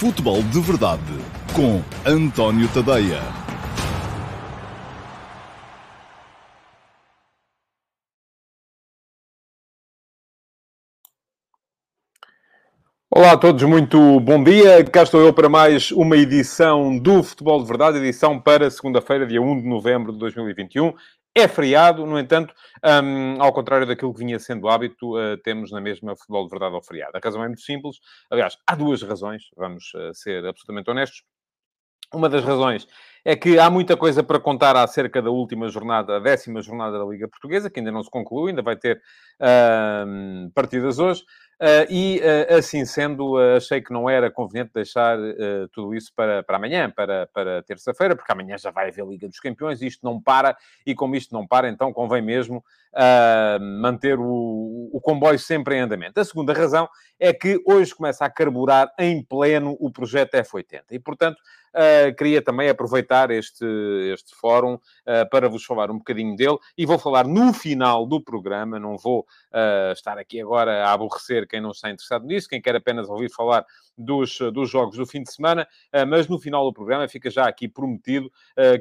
Futebol de Verdade com António Tadeia. Olá a todos, muito bom dia. Cá estou eu para mais uma edição do Futebol de Verdade, edição para segunda-feira, dia 1 de novembro de 2021. É feriado, no entanto, um, ao contrário daquilo que vinha sendo hábito, uh, temos na mesma futebol de verdade ao feriado. A razão é muito simples. Aliás, há duas razões, vamos uh, ser absolutamente honestos. Uma das razões é que há muita coisa para contar acerca da última jornada, a décima jornada da Liga Portuguesa, que ainda não se concluiu, ainda vai ter uh, partidas hoje. Uh, e, uh, assim sendo, uh, achei que não era conveniente deixar tudo isso para, para amanhã, para, para terça-feira, porque amanhã já vai haver Liga dos Campeões, isto não para, e como isto não para, então convém mesmo manter o, o comboio sempre em andamento. A segunda razão é que hoje começa a carburar em pleno o projeto F80, e portanto Uh, queria também aproveitar este, este fórum uh, para vos falar um bocadinho dele. E vou falar no final do programa, não vou uh, estar aqui agora a aborrecer quem não está interessado nisso, quem quer apenas ouvir falar dos, dos jogos do fim de semana, mas no final do programa fica já aqui prometido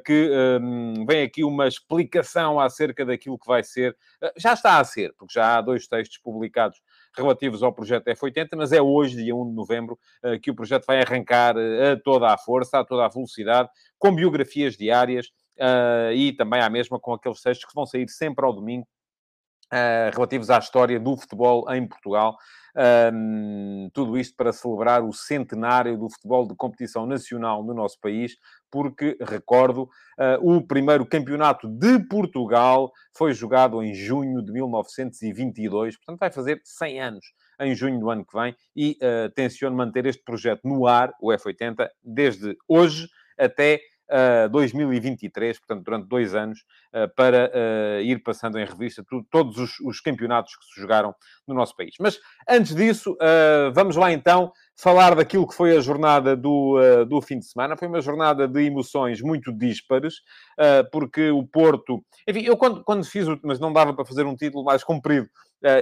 que um, vem aqui uma explicação acerca daquilo que vai ser, já está a ser, porque já há dois textos publicados relativos ao projeto F80, mas é hoje, dia 1 de novembro, eh, que o projeto vai arrancar eh, a toda a força, a toda a velocidade, com biografias diárias eh, e também à mesma com aqueles textos que vão sair sempre ao domingo, relativos à história do futebol em Portugal. Um, tudo isto para celebrar o centenário do futebol de competição nacional no nosso país, porque, recordo, uh, o primeiro campeonato de Portugal foi jogado em junho de 1922, portanto vai fazer 100 anos em junho do ano que vem e uh, tenciono manter este projeto no ar, o F80, desde hoje até uh, 2023, portanto, durante dois anos, uh, para uh, ir passando em revista todos os, os, campeonatos que se jogaram no nosso país. Mas antes disso, vamos lá então falar daquilo que foi a jornada do, do fim de semana. Foi uma jornada de emoções muito díspares, porque o Porto. Enfim, eu quando, quando fiz o. Mas não dava para fazer um título mais comprido.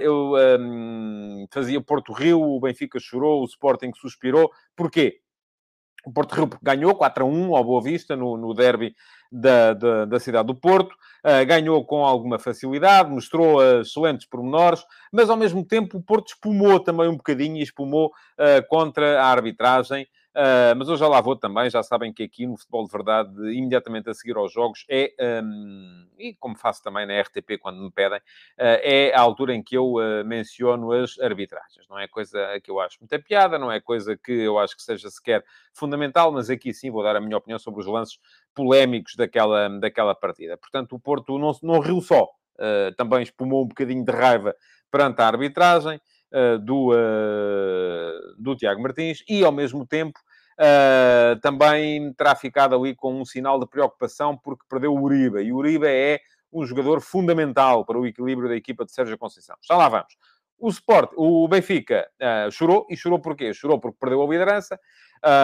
eu um, fazia Porto Rio, o Benfica chorou, o Sporting suspirou. Porquê? O Porto Rio ganhou 4 a 1 ao Boa Vista no, no derby da, da, da, cidade do Porto. Uh, ganhou com alguma facilidade, mostrou uh, excelentes pormenores, mas ao mesmo tempo o Porto espumou também um bocadinho e espumou uh, contra a arbitragem. Uh, mas eu já lá vou também, já sabem que aqui no Futebol de Verdade, imediatamente a seguir aos jogos, é, um, e como faço também na RTP quando me pedem, uh, é a altura em que eu uh, menciono as arbitragens. Não é coisa que eu acho muita piada, não é coisa que eu acho que seja sequer fundamental, mas aqui sim vou dar a minha opinião sobre os lances polémicos daquela, daquela partida. Portanto, o Porto não, não riu só, também espumou um bocadinho de raiva perante a arbitragem. Do, do Tiago Martins e, ao mesmo tempo, uh, também terá ficado ali com um sinal de preocupação porque perdeu o Uribe. E o Uribe é um jogador fundamental para o equilíbrio da equipa de Sérgio Conceição. Já lá vamos. O Sport, o Benfica uh, chorou, e chorou porquê? Chorou porque perdeu a liderança,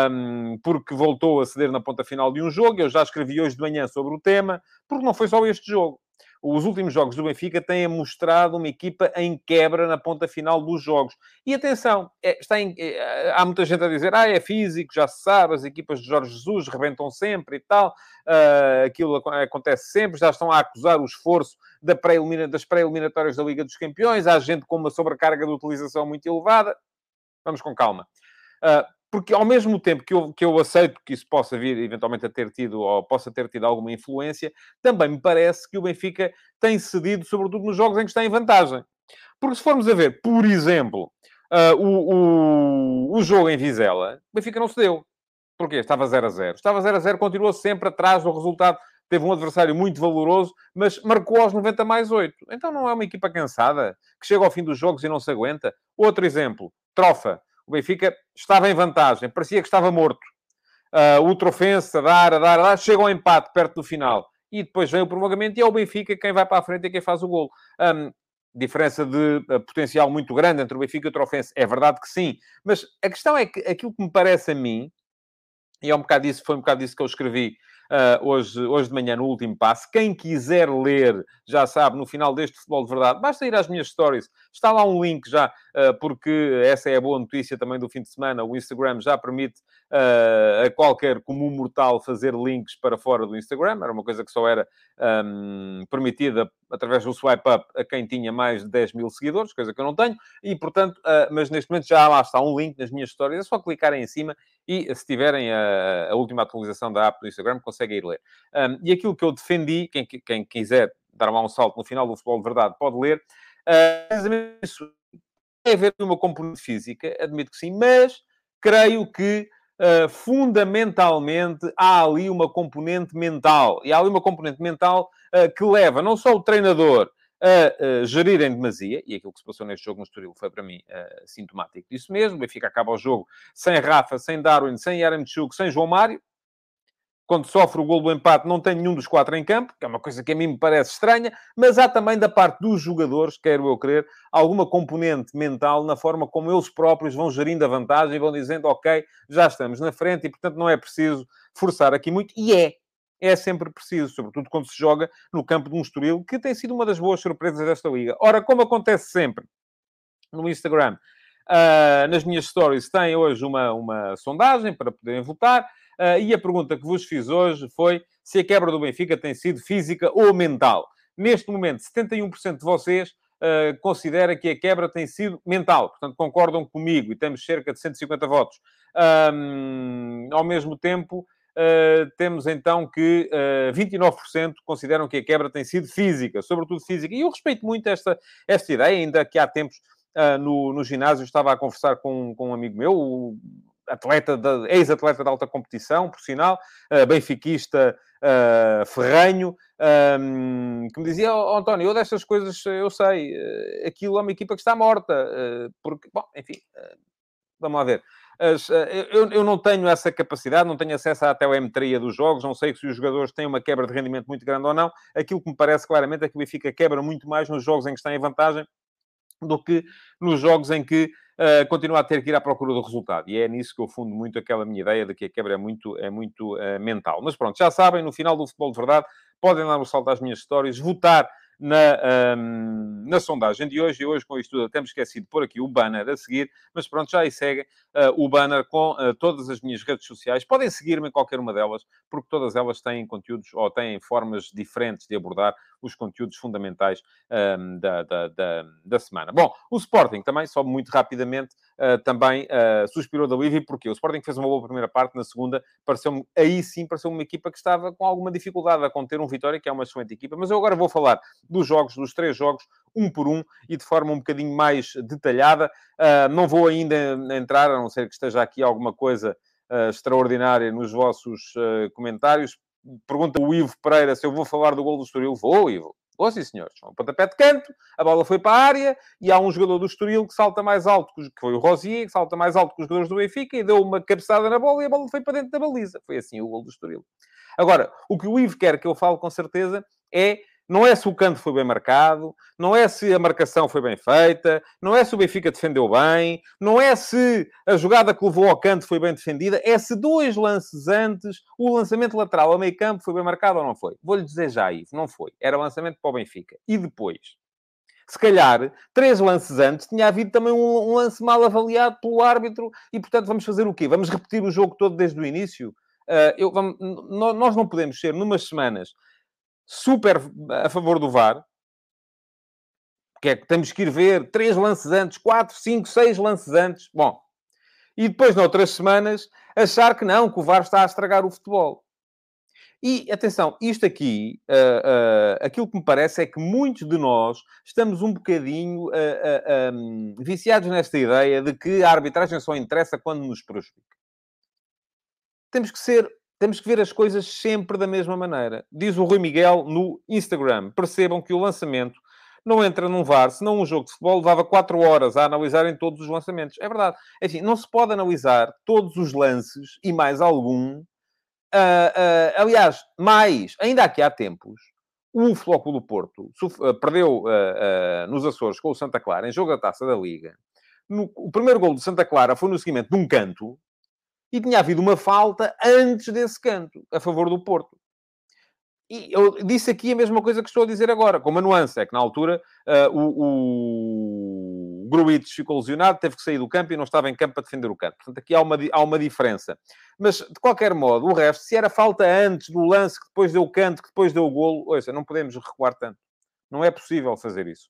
um, porque voltou a ceder na ponta final de um jogo. Eu já escrevi hoje de manhã sobre o tema, porque não foi só este jogo os últimos jogos do Benfica têm mostrado uma equipa em quebra na ponta final dos jogos. E atenção, é, está em, é, há muita gente a dizer, ah, é físico, já se sabe, as equipas de Jorge Jesus rebentam sempre e tal, uh, aquilo acontece sempre, já estão a acusar o esforço da pré das pré-eliminatórias da Liga dos Campeões, há gente com uma sobrecarga de utilização muito elevada. Vamos com calma. Uh, porque ao mesmo tempo que eu, que eu aceito que isso possa vir eventualmente a ter tido, ou possa ter tido alguma influência, também me parece que o Benfica tem cedido, sobretudo nos jogos em que está em vantagem. Porque se formos a ver, por exemplo, uh, o, o, o jogo em Vizela, o Benfica não cedeu. Porquê? Estava 0 a 0. Estava 0 a 0, continuou sempre atrás do resultado. Teve um adversário muito valoroso, mas marcou aos 90 mais 8. Então não é uma equipa cansada, que chega ao fim dos jogos e não se aguenta. Outro exemplo, Trofa o Benfica estava em vantagem, parecia que estava morto. Uh, o Trofense a dar, dar, dar, chega ao empate perto do final. E depois vem o prolongamento e é o Benfica quem vai para a frente e quem faz o gol. Um, diferença de uh, potencial muito grande entre o Benfica e o Trofense. É verdade que sim. Mas a questão é que aquilo que me parece a mim, e é um bocado disso, foi um bocado disso que eu escrevi uh, hoje, hoje de manhã no último passo. Quem quiser ler, já sabe, no final deste Futebol de Verdade, basta ir às minhas stories. Está lá um link já, porque essa é a boa notícia também do fim de semana. O Instagram já permite uh, a qualquer comum mortal fazer links para fora do Instagram. Era uma coisa que só era um, permitida através do swipe up a quem tinha mais de 10 mil seguidores, coisa que eu não tenho, e portanto, uh, mas neste momento já lá está um link nas minhas histórias, é só clicarem em cima e se tiverem a, a última atualização da app do Instagram, conseguem ir ler. Um, e aquilo que eu defendi, quem, quem quiser dar lá um salto no final do Futebol de Verdade pode ler, uh, tem a ver com uma componente física, admito que sim, mas creio que Uh, fundamentalmente há ali uma componente mental. E há ali uma componente mental uh, que leva não só o treinador a uh, gerir em demasia, e aquilo que se passou neste jogo no Estoril foi para mim uh, sintomático disso mesmo. O Benfica acaba o jogo sem Rafa, sem Darwin, sem Yaramchuk, sem João Mário quando sofre o gol do empate, não tem nenhum dos quatro em campo, que é uma coisa que a mim me parece estranha, mas há também da parte dos jogadores, quero eu crer, alguma componente mental na forma como eles próprios vão gerindo a vantagem e vão dizendo, ok, já estamos na frente e, portanto, não é preciso forçar aqui muito. E é. É sempre preciso, sobretudo quando se joga no campo de um Estoril, que tem sido uma das boas surpresas desta Liga. Ora, como acontece sempre no Instagram, uh, nas minhas stories, tem hoje uma, uma sondagem para poderem votar. Uh, e a pergunta que vos fiz hoje foi se a quebra do Benfica tem sido física ou mental. Neste momento, 71% de vocês uh, considera que a quebra tem sido mental. Portanto, concordam comigo e temos cerca de 150 votos. Um, ao mesmo tempo, Uh, temos então que uh, 29% consideram que a quebra tem sido física, sobretudo física. E eu respeito muito esta, esta ideia, ainda que há tempos uh, no, no ginásio estava a conversar com, com um amigo meu, o atleta, ex-atleta de alta competição, por sinal, uh, benfiquista uh, um, que me dizia, oh, António, eu destas coisas eu sei, uh, aquilo é uma equipa que está morta, porque, bom, enfim, vamos lá ver. Eu, eu, não tenho essa capacidade, não tenho acesso à telemetria dos jogos, não sei se os jogadores têm uma quebra de rendimento muito grande ou não. Aquilo que me parece claramente é que o Benfica quebra muito mais nos jogos em que está em vantagem do que nos jogos em que uh, continua a ter que ir à procura do resultado. E é nisso que eu fundo muito aquela minha ideia de que a quebra é muito, é muito uh, mental. Mas pronto, já sabem, no final do Futebol de Verdade, podem dar um salto às minhas histórias, votar na, um, na sondagem de hoje. E hoje, com isto tudo, temos esquecido de pôr aqui o banner a seguir, mas pronto, já aí segue uh, o banner com uh, todas as minhas redes sociais. Podem seguir-me em qualquer uma delas, porque todas elas têm conteúdos ou têm formas diferentes de abordar os conteúdos fundamentais um, da, da, da, da, semana. Bom, o Sporting também, só muito rapidamente, uh, também suspirou da alívio, porque o Sporting fez uma boa primeira parte, na segunda, pareceu-me, aí sim, pareceu uma equipa que estava com alguma dificuldade a conter um Vitória, que é uma excelente equipa, mas eu agora vou falar dos jogos, dos três jogos, um por um e de forma um bocadinho mais detalhada. Uh, não vou ainda entrar, a não ser que esteja aqui alguma coisa uh, extraordinária nos vossos uh, comentários. Pergunta o Ivo Pereira se eu vou falar do gol do Estoril. Vou, Ivo. Vou sim, senhores. Um pontapé de canto, a bola foi para a área e há um jogador do Estoril que salta mais alto, que foi o Rosier, que salta mais alto que os jogadores do Benfica e deu uma cabeçada na bola e a bola foi para dentro da baliza. Foi assim o gol do Estoril. Agora, o que o Ivo quer que eu fale com certeza é não é se o canto foi bem marcado, não é se a marcação foi bem feita, não é se o Benfica defendeu bem, não é se a jogada que levou ao canto foi bem defendida, é se dois lances antes, o lançamento lateral ao meio campo foi bem marcado ou não foi. Vou-lhe dizer já, Ivo, não foi. Era lançamento para o Benfica. E depois? Se calhar, três lances antes, tinha havido também um, um lance mal avaliado pelo árbitro e, portanto, vamos fazer o quê? Vamos repetir o jogo todo desde o início? Uh, eu, vamos, nós não podemos ser, numas semanas, super a favor do VAR, que é que temos que ir ver três lances antes, quatro, cinco, seis lances antes. Bom, e depois, noutras semanas, achar que não, que o VAR está a estragar o futebol. E, atenção, isto aqui, uh, uh, aquilo que me parece é que muitos de nós estamos um bocadinho uh, um, viciados nesta ideia de que a arbitragem só interessa quando nos prejudica. Temos que ser temos que ver as coisas sempre da mesma maneira. Diz o Rui Miguel no Instagram. Percebam que o lançamento não entra num VAR, senão um jogo de futebol levava 4 horas a analisarem todos os lançamentos. É verdade. É assim, não se pode analisar todos os lances e mais algum. Uh, uh, aliás, mais, ainda aqui há tempos, o Flóculo do Porto uh, perdeu nos Açores com o Santa Clara, em jogo da Taça da Liga. No, o primeiro gol do Santa Clara foi no seguimento de um canto, E tinha havido uma falta antes desse canto, a favor do Porto. E eu disse aqui a mesma coisa que estou a dizer agora, com uma nuance, é que na altura uh, o, o ficou lesionado, teve que sair do campo e não estava em campo para defender o canto. Portanto, aqui há uma, há uma diferença. Mas, de qualquer modo, o resto, se era falta antes do lance, que depois deu o canto, que depois deu o golo, ouça, não podemos recuar tanto. Não é possível fazer isso.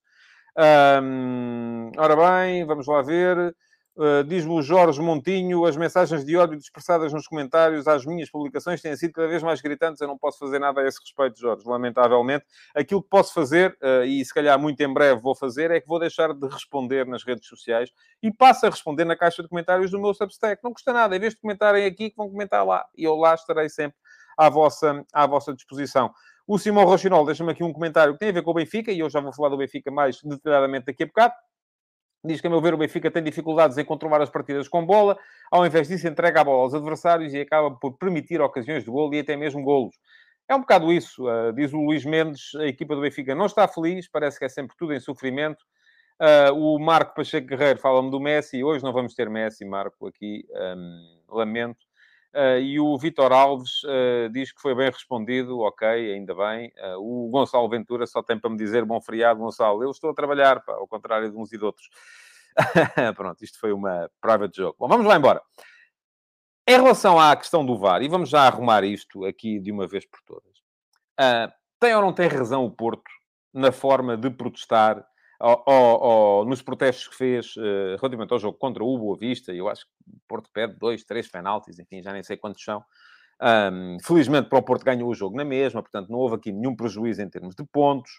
Ora bem, vamos lá ver. Uh, Diz-me o Jorge Montinho, as mensagens de ódio dispersadas nos comentários às minhas publicações têm sido cada vez mais gritantes. Eu não posso fazer nada a esse respeito, Jorge, lamentavelmente. Aquilo que posso fazer, uh, e se calhar muito em breve vou fazer, é que vou deixar de responder nas redes sociais e passo a responder na caixa de comentários do meu Substack. Não custa nada, em vez de comentarem aqui, que vão comentar lá. E eu lá estarei sempre à vossa, à vossa disposição. O Simão Rochinol deixa-me aqui um comentário que tem a ver com o Benfica, e eu já vou falar do Benfica mais detalhadamente daqui a bocado. Diz que, a meu ver, o Benfica tem dificuldades em controlar as partidas com bola. Ao invés disso, entrega a bola aos adversários e acaba por permitir ocasiões de golo e até mesmo golos. É um bocado isso. Uh, diz o Luís Mendes, a equipa do Benfica não está feliz, parece que é sempre tudo em sofrimento. Uh, o Marco Pacheco Guerreiro fala-me do Messi. Hoje não vamos ter Messi, Marco, aqui. Um, lamento. Uh, e o Vitor Alves uh, diz que foi bem respondido, ok, ainda bem. Uh, o Gonçalo Ventura só tem para me dizer bom feriado, Gonçalo. Eu estou a trabalhar, pá, ao contrário de uns e de outros. Pronto, isto foi uma private joke. Bom, vamos lá embora. Em relação à questão do VAR, e vamos já arrumar isto aqui de uma vez por todas. tem ou não tem razão o Porto na forma de protestar ou, ou, nos protestos que fez uh, relativamente ao jogo contra o Boa Vista, eu acho que o Porto pede dois, três penaltis, enfim, já nem sei quantos são. Um, felizmente para o Porto ganhou o jogo na mesma, portanto não houve aqui nenhum prejuízo em termos de pontos.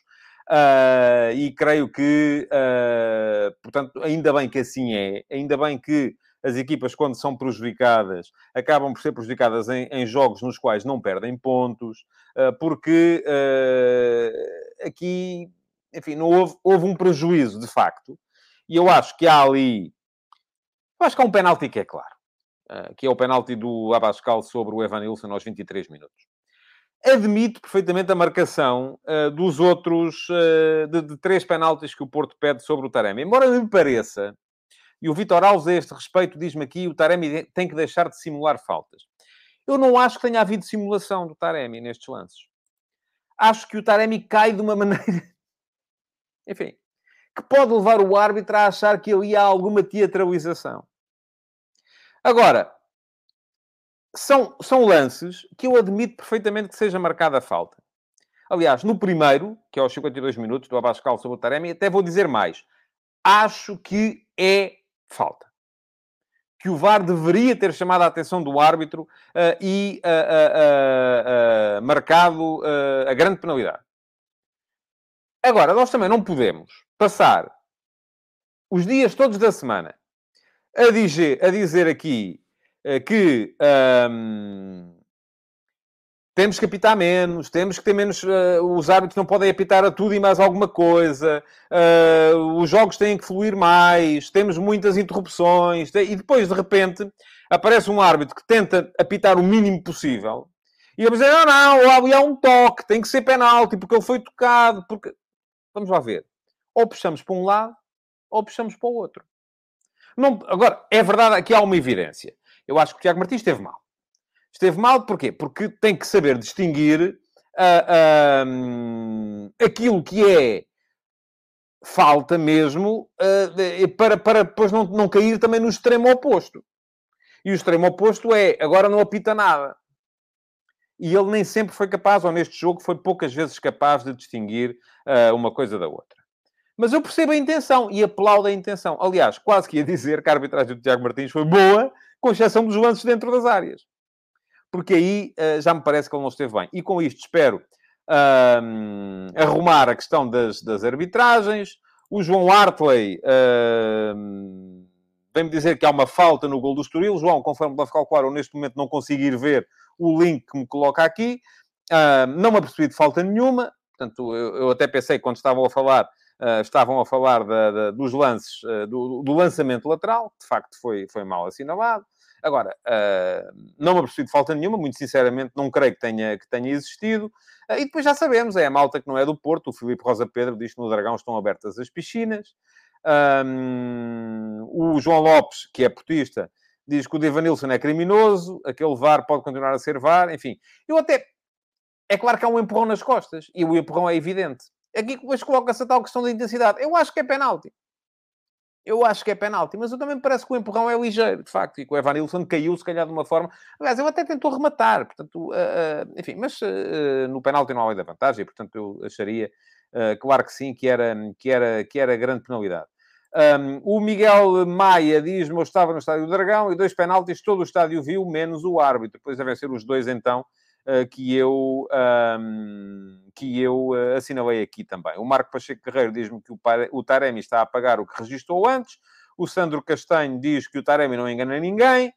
Uh, e creio que, uh, portanto, ainda bem que assim é, ainda bem que as equipas, quando são prejudicadas, acabam por ser prejudicadas em, em jogos nos quais não perdem pontos, uh, porque aqui enfim, não houve, houve um prejuízo, de facto. E eu acho que há ali... Eu acho que há um penalti que é claro. Uh, que é o penalti do Abascal sobre o Evan Nilsson aos 23 minutos. Admito perfeitamente a marcação uh, dos outros... Uh, de, de, três penaltis que o Porto pede sobre o Taremi. Embora me pareça... E o Vitor Alves, a este respeito, diz-me aqui o Taremi tem que deixar de simular faltas. Eu não acho que tenha havido simulação do Taremi nestes lances. Acho que o Taremi cai de uma maneira enfim, que pode levar o árbitro a achar que ali há alguma teatralização. Agora, são, são lances que eu admito perfeitamente que seja marcada a falta. Aliás, no primeiro, que é aos 52 minutos do Abascal sobre o Taremi, até vou dizer mais. Acho que é falta. Que o VAR deveria ter chamado a atenção do árbitro uh, e uh, uh, marcado a grande penalidade. Agora, nós também não podemos passar os dias todos da semana a dizer, a dizer aqui uh, que temos que apitar menos, temos que ter menos. Uh, os árbitros não podem apitar a tudo e mais alguma coisa, uh, os jogos têm que fluir mais, temos muitas interrupções, e depois, de repente, aparece um árbitro que tenta apitar o mínimo possível. E eu dizer, não, não, há um toque, tem que ser penalti, porque ele foi tocado, porque... Vamos lá ver. Ou puxamos para um lado, ou puxamos para o outro. Não, agora, é verdade que há uma evidência. Eu acho que o Tiago Martins esteve mal. Esteve mal porquê? Porque tem que saber distinguir uh, aquilo que é falta mesmo uh, para, para depois não, não cair também no extremo oposto. E o extremo oposto é agora não apita nada e ele nem sempre foi capaz, ou neste jogo foi poucas vezes capaz de distinguir uh, uma coisa da outra. Mas eu percebo a intenção e aplaudo a intenção. Aliás, quase que ia dizer que a arbitragem do Tiago Martins foi boa, com exceção dos lances dentro das áreas. Porque aí uh, já me parece que ele não esteve bem. E com isto espero uh, arrumar a questão das, das arbitragens. O João Hartley vem-me dizer que há uma falta no gol do Estoril. João, conforme deve calcular, eu neste momento não consigo ir ver o link que me coloca aqui. Uh, não me apercebi de falta nenhuma, portanto, eu, eu até pensei quando estavam a falar, uh, estavam a falar da, da, dos lances, uh, do, do, lançamento lateral, que de facto foi, foi mal assinalado. Agora, não me apercebi de falta nenhuma, muito sinceramente, não creio que tenha, que tenha existido. e depois já sabemos, é a malta que não é do Porto, o Filipe Rosa Pedro diz que no Dragão estão abertas as piscinas. Um, o João Lopes, que é portista, diz que o Devanilson é criminoso, aquele VAR pode continuar a ser VAR, enfim. Eu até... É claro que há um empurrão nas costas, e o empurrão é evidente. Aqui depois coloca-se a tal questão da intensidade. Eu acho que é penalti. Eu acho que é penalti, mas eu também me parece que o empurrão é ligeiro, de facto, e que o Evan Nilsson caiu, se calhar, de uma forma... Aliás, ele até tentou rematar, portanto, uh, uh, enfim, mas uh, no penalti não há lei da vantagem, portanto, eu acharia, claro que sim, que era, que era, que era grande penalidade. Um, o Miguel Maia diz-me, eu estava no Estádio do Dragão, e dois penaltis todo o estádio viu, menos o árbitro. Depois devem ser os dois, então, que eu... Um, que eu uh, assinalei aqui também. O Marco Pacheco Carreiro diz-me que o, o Taremi está a pagar o que registrou antes. O Sandro Castanho diz que o Taremi não engana ninguém.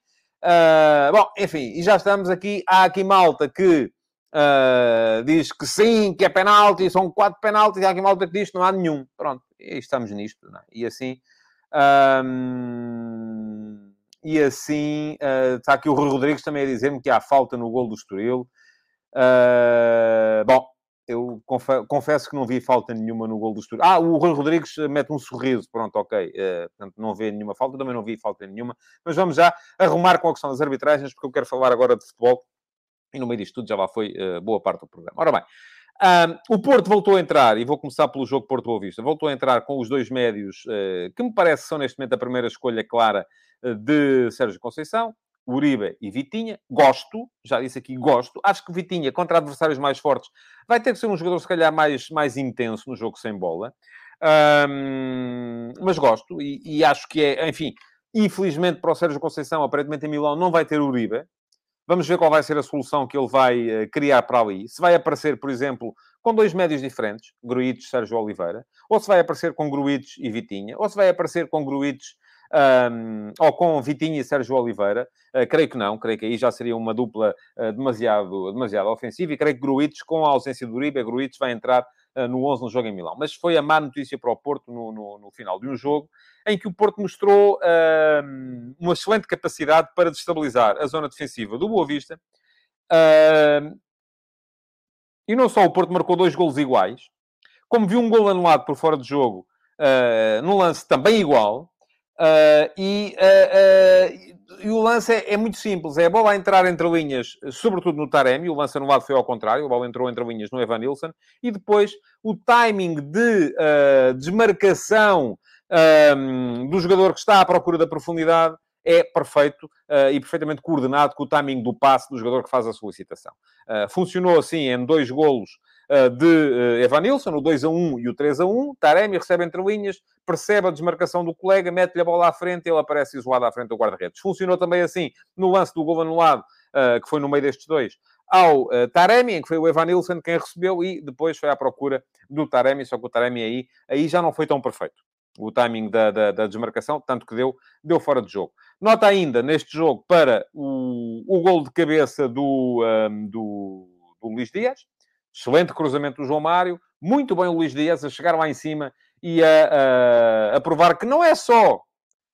Uh, bom, enfim, e já estamos aqui. Há aqui malta que uh, diz que sim, que é penalti, são quatro penaltis. Há aqui malta que diz que não há nenhum. Pronto, e estamos nisto. É? E assim. Um, e assim, uh, está aqui o Rui Rodrigues também a dizer-me que há falta no gol do Estoril. Uh, bom, eu confesso que não vi falta nenhuma no gol do Estoril. Ah, o Rui Rodrigues mete um sorriso, pronto, ok. Uh, portanto, não vê nenhuma falta, também não vi falta nenhuma. Mas vamos já arrumar com a questão das arbitragens, porque eu quero falar agora de futebol. E no meio disto tudo já lá foi uh, boa parte do programa. Ora bem, um, o Porto voltou a entrar, e vou começar pelo jogo Porto-Boa Vista, voltou a entrar com os dois médios, uh, que me parece são neste momento a primeira escolha clara de Sérgio Conceição. Uribe e Vitinha. Gosto, já disse aqui, gosto. Acho que Vitinha, contra adversários mais fortes, vai ter que ser um jogador, se calhar, mais, mais intenso no jogo sem bola. Um, mas gosto e, e, acho que é, enfim, infelizmente para o Sérgio Conceição, aparentemente em Milão não vai ter Uribe. Vamos ver qual vai ser a solução que ele vai uh, criar para ali. Se vai aparecer, por exemplo, com dois médios diferentes, Gruites e Sérgio Oliveira, ou se vai aparecer com Gruites e Vitinha, ou se vai aparecer com Gruites um, ou com Vitinho e Sérgio Oliveira. Uh, creio que não, creio que aí já seria uma dupla uh, demasiado, demasiado ofensiva e creio que Gruites, com a ausência do Uribe, Gruites vai entrar uh, no 11 no jogo em Milão. Mas foi a má notícia para o Porto no, no, no final de um jogo em que o Porto mostrou uma excelente capacidade para destabilizar a zona defensiva do Boa Vista. e não só o Porto marcou dois golos iguais, como viu um gol anulado por fora de jogo, uh, num lance também igual, Uh, e, uh, uh, e, o lance é, é, muito simples. É a bola a entrar entre linhas, sobretudo no Taremi. O lance anulado foi ao contrário. A bola entrou entre linhas no Evan Nilsson. E depois o timing de desmarcação do jogador que está à procura da profundidade é perfeito e perfeitamente coordenado com o timing do passe do jogador que faz a solicitação. funcionou assim em dois golos eh, de Evan Nilsson, o 2 a 1 e o 3 a 1. Taremi recebe entre linhas, percebe a desmarcação do colega, mete-lhe a bola à frente, ele aparece isolado à frente do guarda-redes. Funcionou também assim no lance do gol anulado, que foi no meio destes dois, ao Taremi, em que foi o Evan Nilsson quem recebeu, e depois foi à procura do Taremi, só que o Taremi aí, aí já não foi tão perfeito. O timing da, da, da desmarcação, tanto que deu, deu fora de jogo. Nota ainda neste jogo para o, o gol de cabeça do, um, do, do Luís Dias, Excelente cruzamento do João Mário. Muito bem o Luís Dias a chegar lá em cima e a, a, a provar que não é só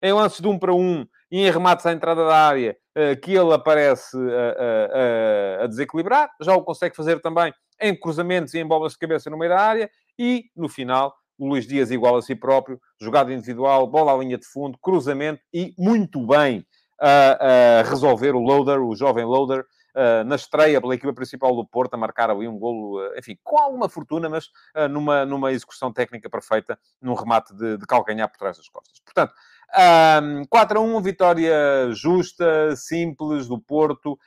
em lances de um para um e em remates à entrada da área uh, que ele aparece a, a, desequilibrar. Já o consegue fazer também em cruzamentos e em bolas de cabeça no meio da área. E, no final, o Luís Dias igual a si próprio. Jogada individual, bola à linha de fundo, cruzamento e muito bem a, resolver o loader, o jovem loader, uh, na estreia pela equipa principal do Porto, a marcar ali um golo, uh, enfim, com alguma fortuna, mas uh, numa, numa execução técnica perfeita, num remate de, de calcanhar por trás das costas. Portanto, um, 4 a 1, vitória justa, simples do Porto,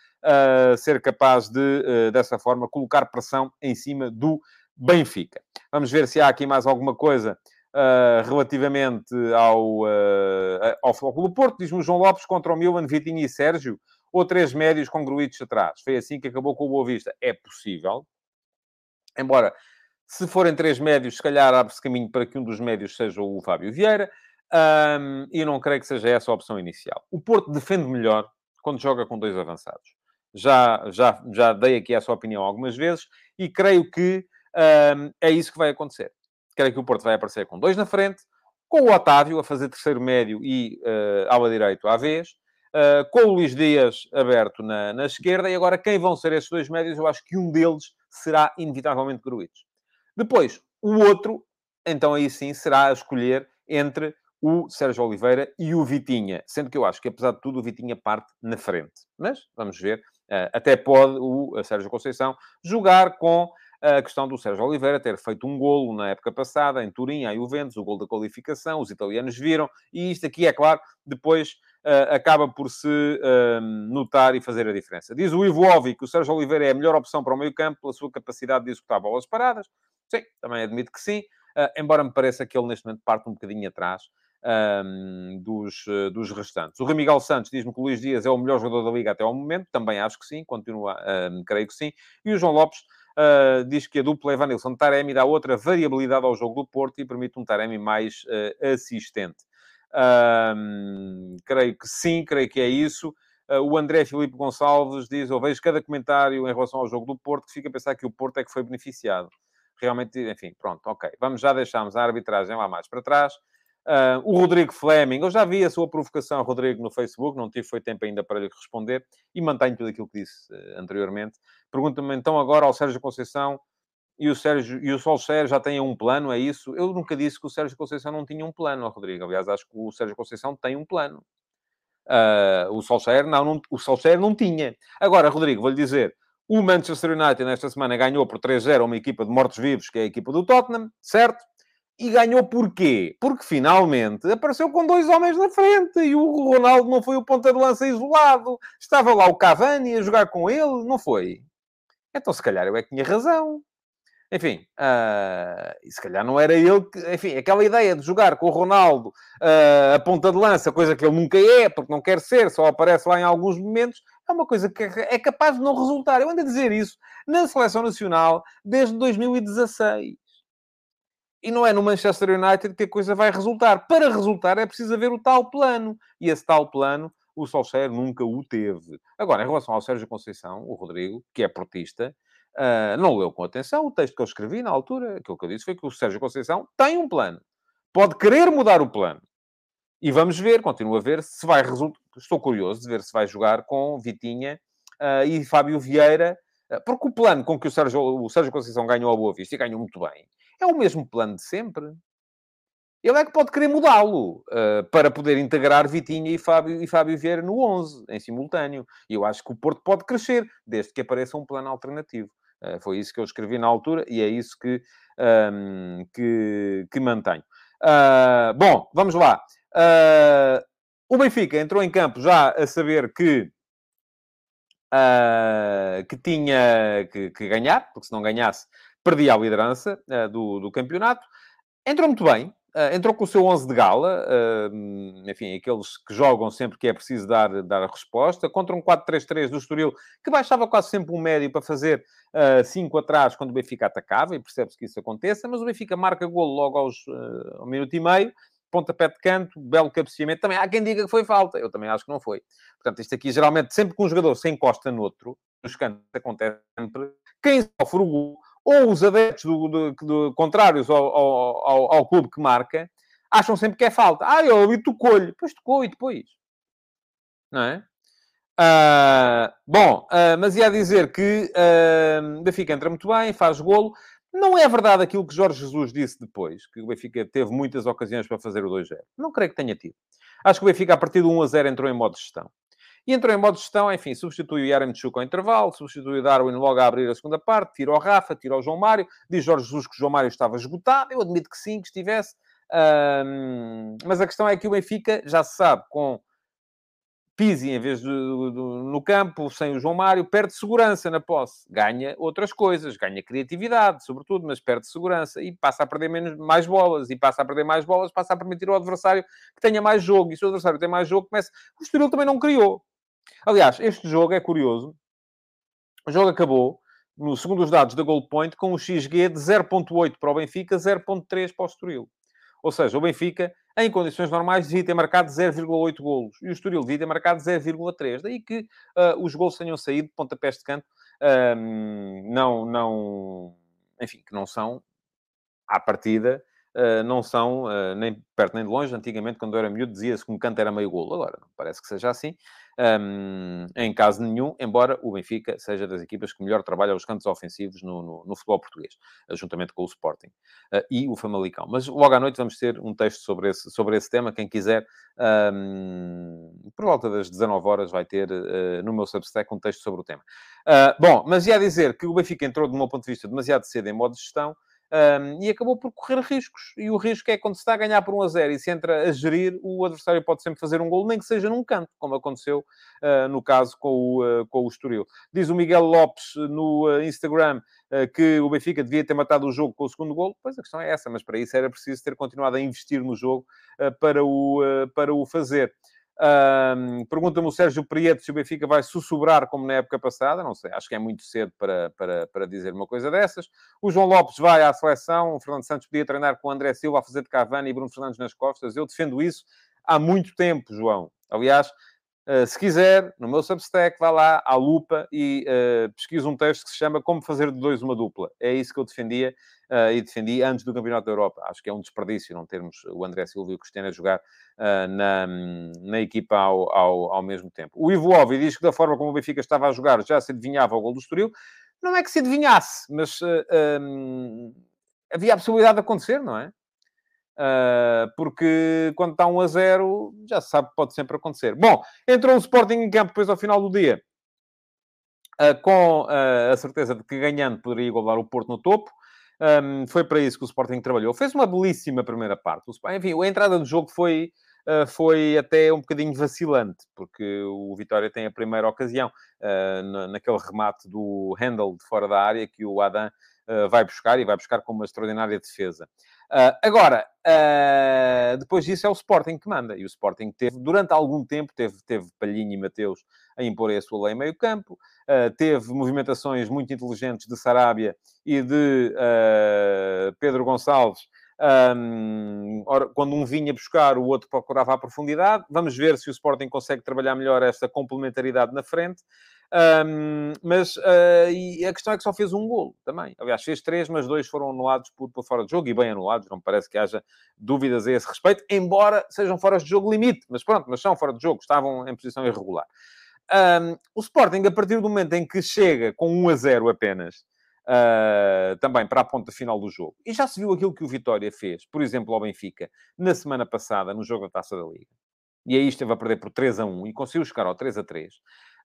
ser capaz de, dessa forma, colocar pressão em cima do Benfica. Vamos ver se há aqui mais alguma coisa uh, relativamente ao, uh, ao Futebol Porto. Diz-me João Lopes contra o Milan, Vitinho e Sérgio ou três médios com Gruitos atrás. Foi assim que acabou com o Boa Vista. É possível. Embora, se forem três médios, se calhar abre-se caminho para que um dos médios seja o Fábio Vieira. Um, e não creio que seja essa a opção inicial. O Porto defende melhor quando joga com dois avançados. Já, já, já dei aqui essa opinião algumas vezes e creio que um, é isso que vai acontecer. Creio que o Porto vai aparecer com dois na frente, com o Otávio a fazer terceiro médio e uh, ala direito à vez, uh, com o Luís Dias aberto na, na, esquerda, e agora quem vão ser esses dois médios? Eu acho que um deles será inevitavelmente Gruites. Depois, o outro, então aí sim, será a escolher entre o Sérgio Oliveira e o Vitinha. Sendo que eu acho que, apesar de tudo, o Vitinha parte na frente. Mas, vamos ver, uh, até pode o Sérgio Conceição jogar com a questão do Sérgio Oliveira ter feito um golo na época passada, em Turim, a Juventus, o gol da qualificação, os italianos viram, e isto aqui, é claro, depois uh, acaba por se uh, notar e fazer a diferença. Diz o Ivo Ovi que o Sérgio Oliveira é a melhor opção para o meio campo, pela sua capacidade de executar bolas paradas. Sim, também admito que sim, uh, embora me pareça que ele neste momento parte um bocadinho atrás. Um, dos, uh, dos restantes. O Ramiro Santos diz-me que o Luís Dias é o melhor jogador da Liga até ao momento, também acho que sim, continua, um, creio que sim. E o João Lopes Uh, diz que a dupla Evanilson-Taremi dá outra variabilidade ao jogo do Porto e permite um Taremi mais uh, assistente. Uh, creio que sim, creio que é isso. Ah, o André Filipe Gonçalves diz: Eu vejo cada comentário em relação ao jogo do Porto que fica a pensar que o Porto é que foi beneficiado. Realmente, enfim, pronto, ok. Vamos já deixarmos a arbitragem lá mais para trás. Uh, o Rodrigo Fleming, eu já vi a sua provocação, Rodrigo, no Facebook, não tive foi tempo ainda para lhe responder e mantenho tudo aquilo que disse uh, anteriormente. Pergunta-me então agora ao Sérgio Conceição e o Sérgio e o Solskjaer já têm um plano, é isso? Eu nunca disse que o Sérgio Conceição não tinha um plano, Rodrigo. Aliás, acho que o Sérgio Conceição tem um plano. Uh, o Solskjaer não, não, o Solskjaer não tinha. Agora, Rodrigo, vou-lhe dizer, o Manchester United nesta semana ganhou por 3-0 uma equipa de mortos-vivos, que é a equipa do Tottenham, certo? E ganhou porquê? Porque finalmente apareceu com dois homens na frente e o Ronaldo não foi o ponta de lança isolado. Estava lá o Cavani a jogar com ele, não foi? Então, se calhar, eu é que tinha razão. Enfim, uh, se calhar não era ele que... Enfim, aquela ideia de jogar com o Ronaldo uh, a ponta de lança, coisa que ele nunca é, porque não quer ser, só aparece lá em alguns momentos, é uma coisa que é capaz de não resultar. Eu ando a dizer isso na Seleção Nacional desde 2016. E não é no Manchester United que a coisa vai resultar. Para resultar é preciso haver o tal plano. E esse tal plano, o Solskjaer nunca o teve. Agora, em relação ao Sérgio Conceição, o Rodrigo, que é portista, uh, não leu com atenção o texto que eu escrevi na altura. Aquilo que eu disse foi que o Sérgio Conceição tem um plano. Pode querer mudar o plano. E vamos ver, continuo a ver se vai resultar. Estou curioso de ver se vai jogar com Vitinha uh, e Fábio Vieira, uh, porque o plano com que o Sérgio, o Sérgio Conceição ganhou a Boa Vista e ganhou muito bem é o mesmo plano de sempre. Ele é que pode querer mudá-lo uh, para poder integrar Vitinha e Fábio, e Fábio Vieira no 11, em simultâneo. E eu acho que o Porto pode crescer, desde que apareça um plano alternativo. Uh, foi isso que eu escrevi na altura e é isso que, um, que, que mantenho. Uh, bom, vamos lá. o Benfica entrou em campo já a saber que, que tinha que, que ganhar, porque se não ganhasse perdia a liderança uh, do, do campeonato. Entrou muito bem, Uh, entrou com o seu 11 de gala, uh, enfim, aqueles que jogam sempre que é preciso dar, dar a resposta, contra um 4-3-3 do Estoril, que baixava quase sempre um médio para fazer 5 uh, atrás quando o Benfica atacava, e percebe-se que isso aconteça, mas o Benfica marca golo logo aos minuto e meio, pontapé de canto, belo cabeceamento. Também há quem diga que foi falta, eu também acho que não foi. Portanto, isto aqui, geralmente, sempre que um jogador se encosta no outro, nos cantos acontece sempre, quem sofre o gol ou os adeptos do, do, do contrários ao, ao, ao, clube que marca acham sempre que é falta. Ah, eu ali tocou-lhe. Pois tocou e depois. Não é? Uh, bom, uh, mas ia dizer que uh, Benfica entra muito bem, faz golo. Não é verdade aquilo que Jorge Jesus disse depois, que o Benfica teve muitas ocasiões para fazer o 2-0. Não creio que tenha tido. Acho que o Benfica, a partir do 1-0, entrou em modo de gestão. E entrou em modo de gestão, enfim, substitui o Yaremchuk ao intervalo, substitui o Darwin logo a abrir a segunda parte, tira o Rafa, tira o João Mário, diz Jorge Jesus que o João Mário estava esgotado, eu admito que sim, que estivesse, mas a questão é que o Benfica, já se sabe, com Pizzi em vez do, no campo, sem o João Mário, perde segurança na posse. Ganha outras coisas, ganha criatividade, sobretudo, mas perde segurança e passa a perder menos, mais bolas. E passa a perder mais bolas, passa a permitir ao adversário que tenha mais jogo. E se o adversário tem mais jogo, começa... O Estoril também não criou. Aliás, este jogo é curioso. O jogo acabou, no segundo os dados da Goal Point, com o XG de 0.8 para o Benfica, 0.3 para o Estoril. Ou seja, o Benfica, em condições normais, devia ter marcado 0,8 golos. E o Estoril devia ter marcado 0,3. Daí que uh, os golos tenham saído de pontapés de canto. Uh, não, não... Enfim, que não são, à partida, não são uh, nem perto nem de longe. Antigamente, quando eu era miúdo, dizia-se que um canto era meio golo. Agora, não parece que seja assim. Um, em caso nenhum, embora o Benfica seja das equipas que melhor trabalha os cantos ofensivos no, no, no futebol português, juntamente com o Sporting uh, e o Famalicão. Mas logo à noite vamos ter um texto sobre esse, sobre esse tema. Quem quiser, um, por volta das 19 horas, vai ter uh, no meu Substack um texto sobre o tema. Uh, bom, mas ia dizer que o Benfica entrou, do meu ponto de vista, demasiado cedo em modo de gestão um, e acabou por correr riscos. E o risco é quando se está a ganhar por 1 a 0 e se entra a gerir, o adversário pode sempre fazer um gol, nem que seja num canto, como aconteceu uh, no caso com o, uh, com o Estoril. Diz o Miguel Lopes no uh, Instagram que o Benfica devia ter matado o jogo com o segundo gol. Pois a questão é essa, mas para isso era preciso ter continuado a investir no jogo para, o, para o fazer. Um, Pergunta-me o Sérgio Prieto se o Benfica vai sussurrar como na época passada. Não sei, acho que é muito cedo para, para, para dizer uma coisa dessas. O João Lopes vai à seleção. O Fernando Santos podia treinar com o André Silva a fazer de Cavani e Bruno Fernandes nas costas. Eu defendo isso há muito tempo, João. Aliás, se quiser, no meu Substack, vá lá à lupa e uh, pesquise um texto que se chama Como Fazer de Dois uma Dupla. É isso que eu defendia uh, e defendi antes do Campeonato da Europa. Acho que é um desperdício não termos o André Silva e o Cristiano a jogar na, na equipa ao, ao, ao, mesmo tempo. O Ivo Ovi diz que da forma como o Benfica estava a jogar já se adivinhava o gol do Estoril. Não é que se adivinhasse, mas um, havia a possibilidade de acontecer, não é? Uh, porque quando está 1 a 0, já se sabe que pode sempre acontecer. Bom, entrou o Sporting em campo depois ao final do dia, uh, com uh, a certeza de que ganhando poderia igualar o Porto no topo. Um, foi para isso que o Sporting trabalhou. Fez uma belíssima primeira parte. Enfim, a entrada do jogo foi, foi até um bocadinho vacilante, porque o Vitória tem a primeira ocasião naquele remate do Handel de fora da área que o Adam vai buscar e vai buscar com uma extraordinária defesa. Uh, agora, uh, depois disso é o Sporting que manda. E o Sporting teve, durante algum tempo, teve, teve Palhinha e Mateus a impor a sua lei meio campo. Uh, teve movimentações muito inteligentes de Sarabia e de Pedro Gonçalves. Um, ora, quando um vinha buscar, o outro procurava a profundidade. Vamos ver se o Sporting consegue trabalhar melhor esta complementaridade na frente. Um, mas uh, e a questão é que só fez um golo também. Aliás, fez três, mas dois foram anulados por, por fora de jogo e bem anulados. Não parece que haja dúvidas a esse respeito, embora sejam fora de jogo limite. Mas pronto, mas são fora de jogo, estavam em posição irregular. Um, o Sporting, a partir do momento em que chega com 1 a 0 apenas, uh, também para a ponta final do jogo, e já se viu aquilo que o Vitória fez, por exemplo, ao Benfica, na semana passada, no jogo da Taça da Liga. E aí esteve a perder por 3 a 1 e conseguiu chegar ao 3 a 3.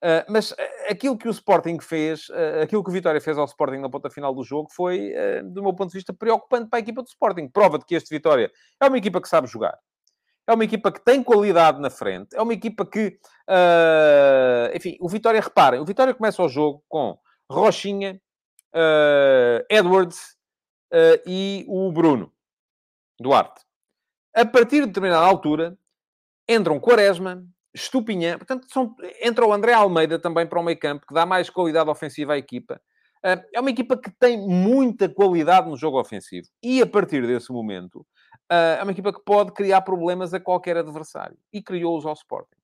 Uh, mas ah, aquilo que o Sporting fez, uh, aquilo que o Vitória fez ao Sporting na ponta final do jogo foi, uh, do meu ponto de vista, preocupante para a equipa do Sporting. Prova de que este Vitória é uma equipa que sabe jogar. É uma equipa que tem qualidade na frente. É uma equipa que... enfim, o Vitória, reparem, o Vitória começa o jogo com Rochinha, Edwards e o Bruno Duarte. A partir de determinada altura, entram Quaresma, Estupinhã, portanto, são, entra o André Almeida também para o meio campo, que dá mais qualidade ofensiva à equipa. Ah, é uma equipa que tem muita qualidade no jogo ofensivo. E a partir desse momento, ah, é uma equipa que pode criar problemas a qualquer adversário. E criou-os ao Sporting.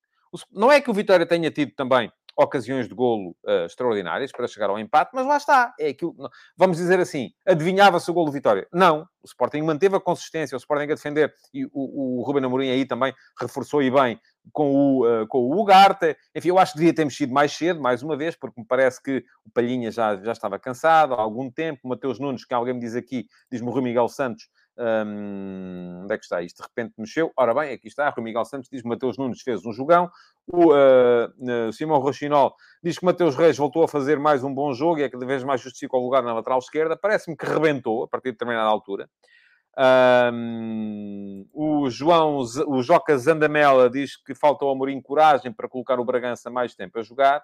Não é que o Vitória tenha tido também ocasiões de golo uh, extraordinárias para chegar ao empate, mas lá está. É aquilo, vamos dizer assim, adivinhava-se o golo de vitória. Não, o Sporting manteve a consistência, o Sporting a defender, e o, o Ruben Amorim aí também reforçou e bem com o, uh, com o Ugarte. Enfim, eu acho que devia ter mexido mais cedo, mais uma vez, porque me parece que o Palhinha já, já estava cansado há algum tempo. O Mateus Nunes, que alguém me diz aqui, diz-me o Rui Miguel Santos, um, onde é que está? Isto de repente mexeu. Ora bem, aqui está. Rui Miguel Santos diz que Mateus Nunes fez um jogão. O uh, uh, Simão Rochinol diz que Mateus Reis voltou a fazer mais um bom jogo e é cada vez mais justifica o lugar na lateral esquerda. Parece-me que rebentou a partir de determinada altura. Um, o João, o Joca Zandamela diz que falta ao Amorim coragem para colocar o Bragança mais tempo a jogar.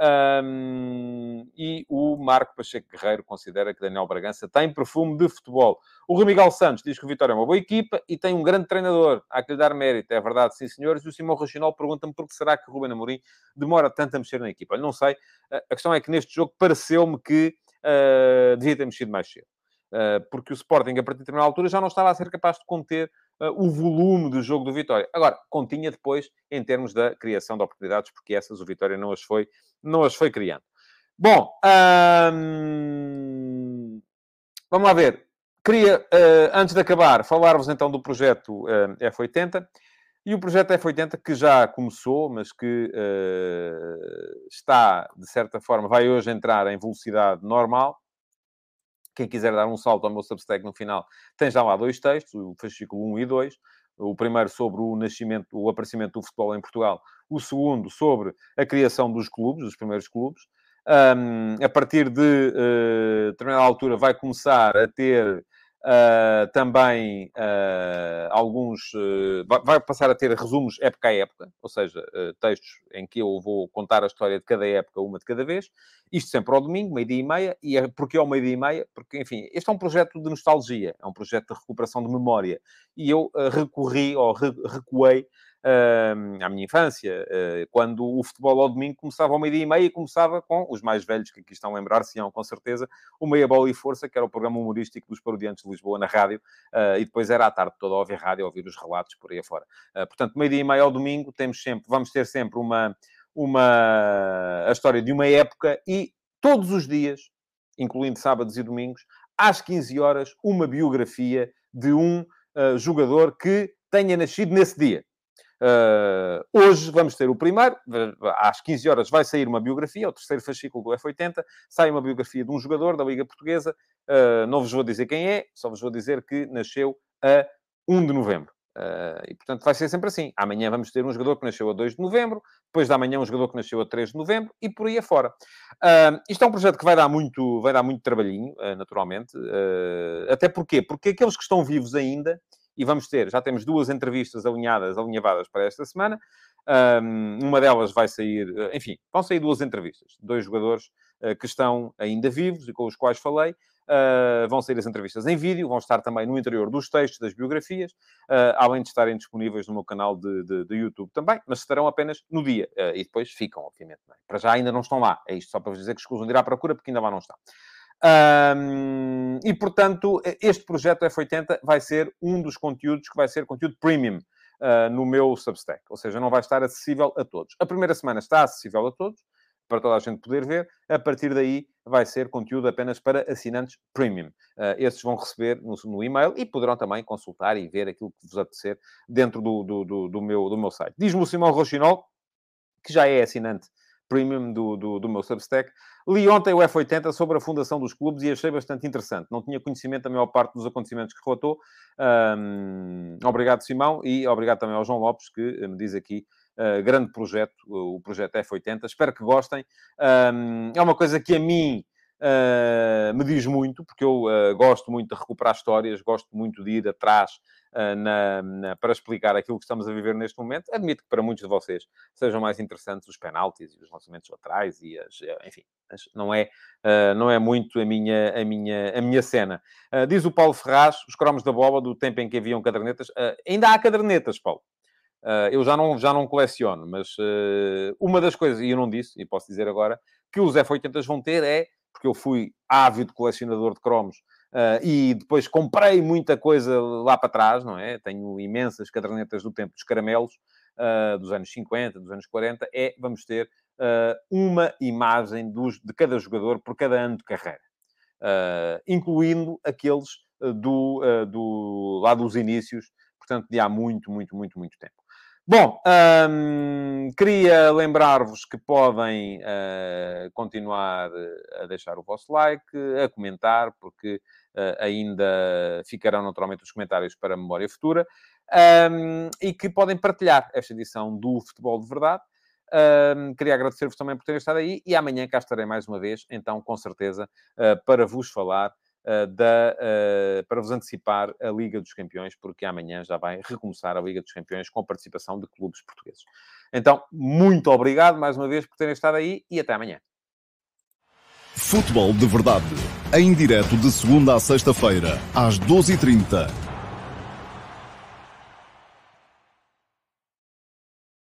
Um, e o Marco Pacheco Guerreiro considera que Daniel Bragança tem perfume de futebol. O Rui Miguel Santos diz que o Vitória é uma boa equipa e tem um grande treinador. Há que lhe dar mérito, é verdade, sim senhores. E o Simão Rochinol pergunta-me por que será que o Ruben Amorim demora tanto a mexer na equipa. Eu não sei. A questão é que neste jogo pareceu-me que uh, devia ter mexido mais cedo. Uh, porque o Sporting, a partir de determinada altura, já não estava a ser capaz de conter o volume do jogo do Vitória. Agora, continha depois em termos da criação de oportunidades, porque essas o Vitória não as foi não as foi criando. Bom, hum, vamos lá ver. Queria, antes de acabar, falar-vos então do projeto F80. E o projeto F80 que já começou, mas que uh, está, de certa forma, vai hoje entrar em velocidade normal. Quem quiser dar um salto ao meu Substack no final, tem já lá dois textos, o fascículo 1 e 2. O primeiro sobre o nascimento, o aparecimento do futebol em Portugal. O segundo sobre a criação dos clubes, dos primeiros clubes. Um, a partir de uh, determinada altura vai começar a ter Uh, também uh, alguns. Uh, vai passar a ter resumos época a época, ou seja, textos em que eu vou contar a história de cada época, uma de cada vez. Isto sempre ao domingo, meio-dia e meia. E é, porque ao meio-dia e meia? Porque, enfim, este é um projeto de nostalgia, é um projeto de recuperação de memória. E eu recorri ou re recuei à minha infância, uh, quando o futebol ao domingo começava ao meio-dia e meia começava com os mais velhos que aqui estão a lembrar-se-ão com certeza, o Meia Bola e Força, que era o programa humorístico dos parodiantes de Lisboa na rádio, uh, e depois era à tarde toda a ouvir rádio, a ouvir os relatos por aí afora. Uh, portanto, meio-dia e meia ao domingo, temos sempre, vamos ter sempre uma, uma, a história de uma época e todos os dias, incluindo sábados e domingos, às 15 horas, uma biografia de um jogador que tenha nascido nesse dia. Uh, hoje vamos ter o primeiro, às 15 horas vai sair uma biografia, o terceiro fascículo do F80, sai uma biografia de um jogador da Liga Portuguesa, uh, não vos vou dizer quem é, só vos vou dizer que nasceu a 1 de novembro. Uh, e, portanto, vai ser sempre assim. Amanhã vamos ter um jogador que nasceu a 2 de novembro, depois da manhã um jogador que nasceu a 3 de novembro e por aí afora. Uh, isto é um projeto que vai dar muito, vai dar muito trabalhinho, uh, naturalmente. até porquê? Porque aqueles que estão vivos ainda e vamos ter, já temos duas entrevistas alinhadas, alinhavadas para esta semana. Um, uma delas vai sair, eh, enfim, vão sair duas entrevistas, dois jogadores uh, que estão ainda vivos e com os quais falei. Uh, vão sair as entrevistas em vídeo, vão estar também no interior dos textos, das biografias, uh, além de estarem disponíveis no meu canal de, de, de YouTube também, mas estarão apenas no dia. e depois ficam, obviamente. É? Para já ainda não estão lá. É isto só para vos dizer que escusam de ir à procura, porque ainda lá não estão. Um, e, portanto, este projeto F80 vai ser um dos conteúdos que vai ser conteúdo premium uh, no meu Substack. Ou seja, não vai estar acessível a todos. A primeira semana está acessível a todos, para toda a gente poder ver. A partir daí vai ser conteúdo apenas para assinantes premium. Uh, esses vão receber no, no, e-mail e poderão também consultar e ver aquilo que vos apetecer dentro do, do, do, do meu, do meu site. Diz-me o Simão Rochinol, que já é assinante premium do, do, do, meu Substack. Li ontem o F80 sobre a fundação dos clubes e achei bastante interessante. Não tinha conhecimento da maior parte dos acontecimentos que relatou. Um, obrigado, Simão, e obrigado também ao João Lopes, que me diz aqui Uh, grande projeto, o projeto F80. Espero que gostem. Um, é uma coisa que a mim uh, me diz muito, porque eu uh, gosto muito de recuperar histórias, gosto muito de ir atrás na, na, para explicar aquilo que estamos a viver neste momento. Admito que para muitos de vocês sejam mais interessantes os penaltis e os lançamentos laterais e as, enfim, não é, não é muito a minha, a minha, a minha cena. diz o Paulo Ferraz, os cromos da bola do tempo em que haviam cadernetas. ainda há cadernetas, Paulo. Uh, eu já não, já não coleciono, mas uh, uma das coisas, e eu não disse, e posso dizer agora, que os F80 vão ter é porque eu fui ávido colecionador de cromos uh, e depois comprei muita coisa lá para trás, não é? Tenho imensas cadernetas do tempo dos caramelos, uh, dos anos 50, dos anos 40. É, vamos ter uh, uma imagem dos, de cada jogador por cada ano de carreira, incluindo aqueles do, do, lá dos inícios, portanto, de há muito, muito, muito, muito tempo. Bom, queria lembrar-vos que podem uh, continuar a deixar o vosso like, a comentar, porque uh, ainda ficarão naturalmente os comentários para a memória futura, um, e que podem partilhar esta edição do Futebol de Verdade. Um, queria agradecer-vos também por terem estado aí e amanhã cá estarei mais uma vez, então, com certeza, uh, para vos falar da, uh, para vos antecipar a Liga dos Campeões, porque amanhã já vai recomeçar a Liga dos Campeões com a participação de clubes portugueses. Então, muito obrigado mais uma vez por terem estado aí e até amanhã. Futebol de Verdade, em direto de segunda a sexta-feira, às 12h30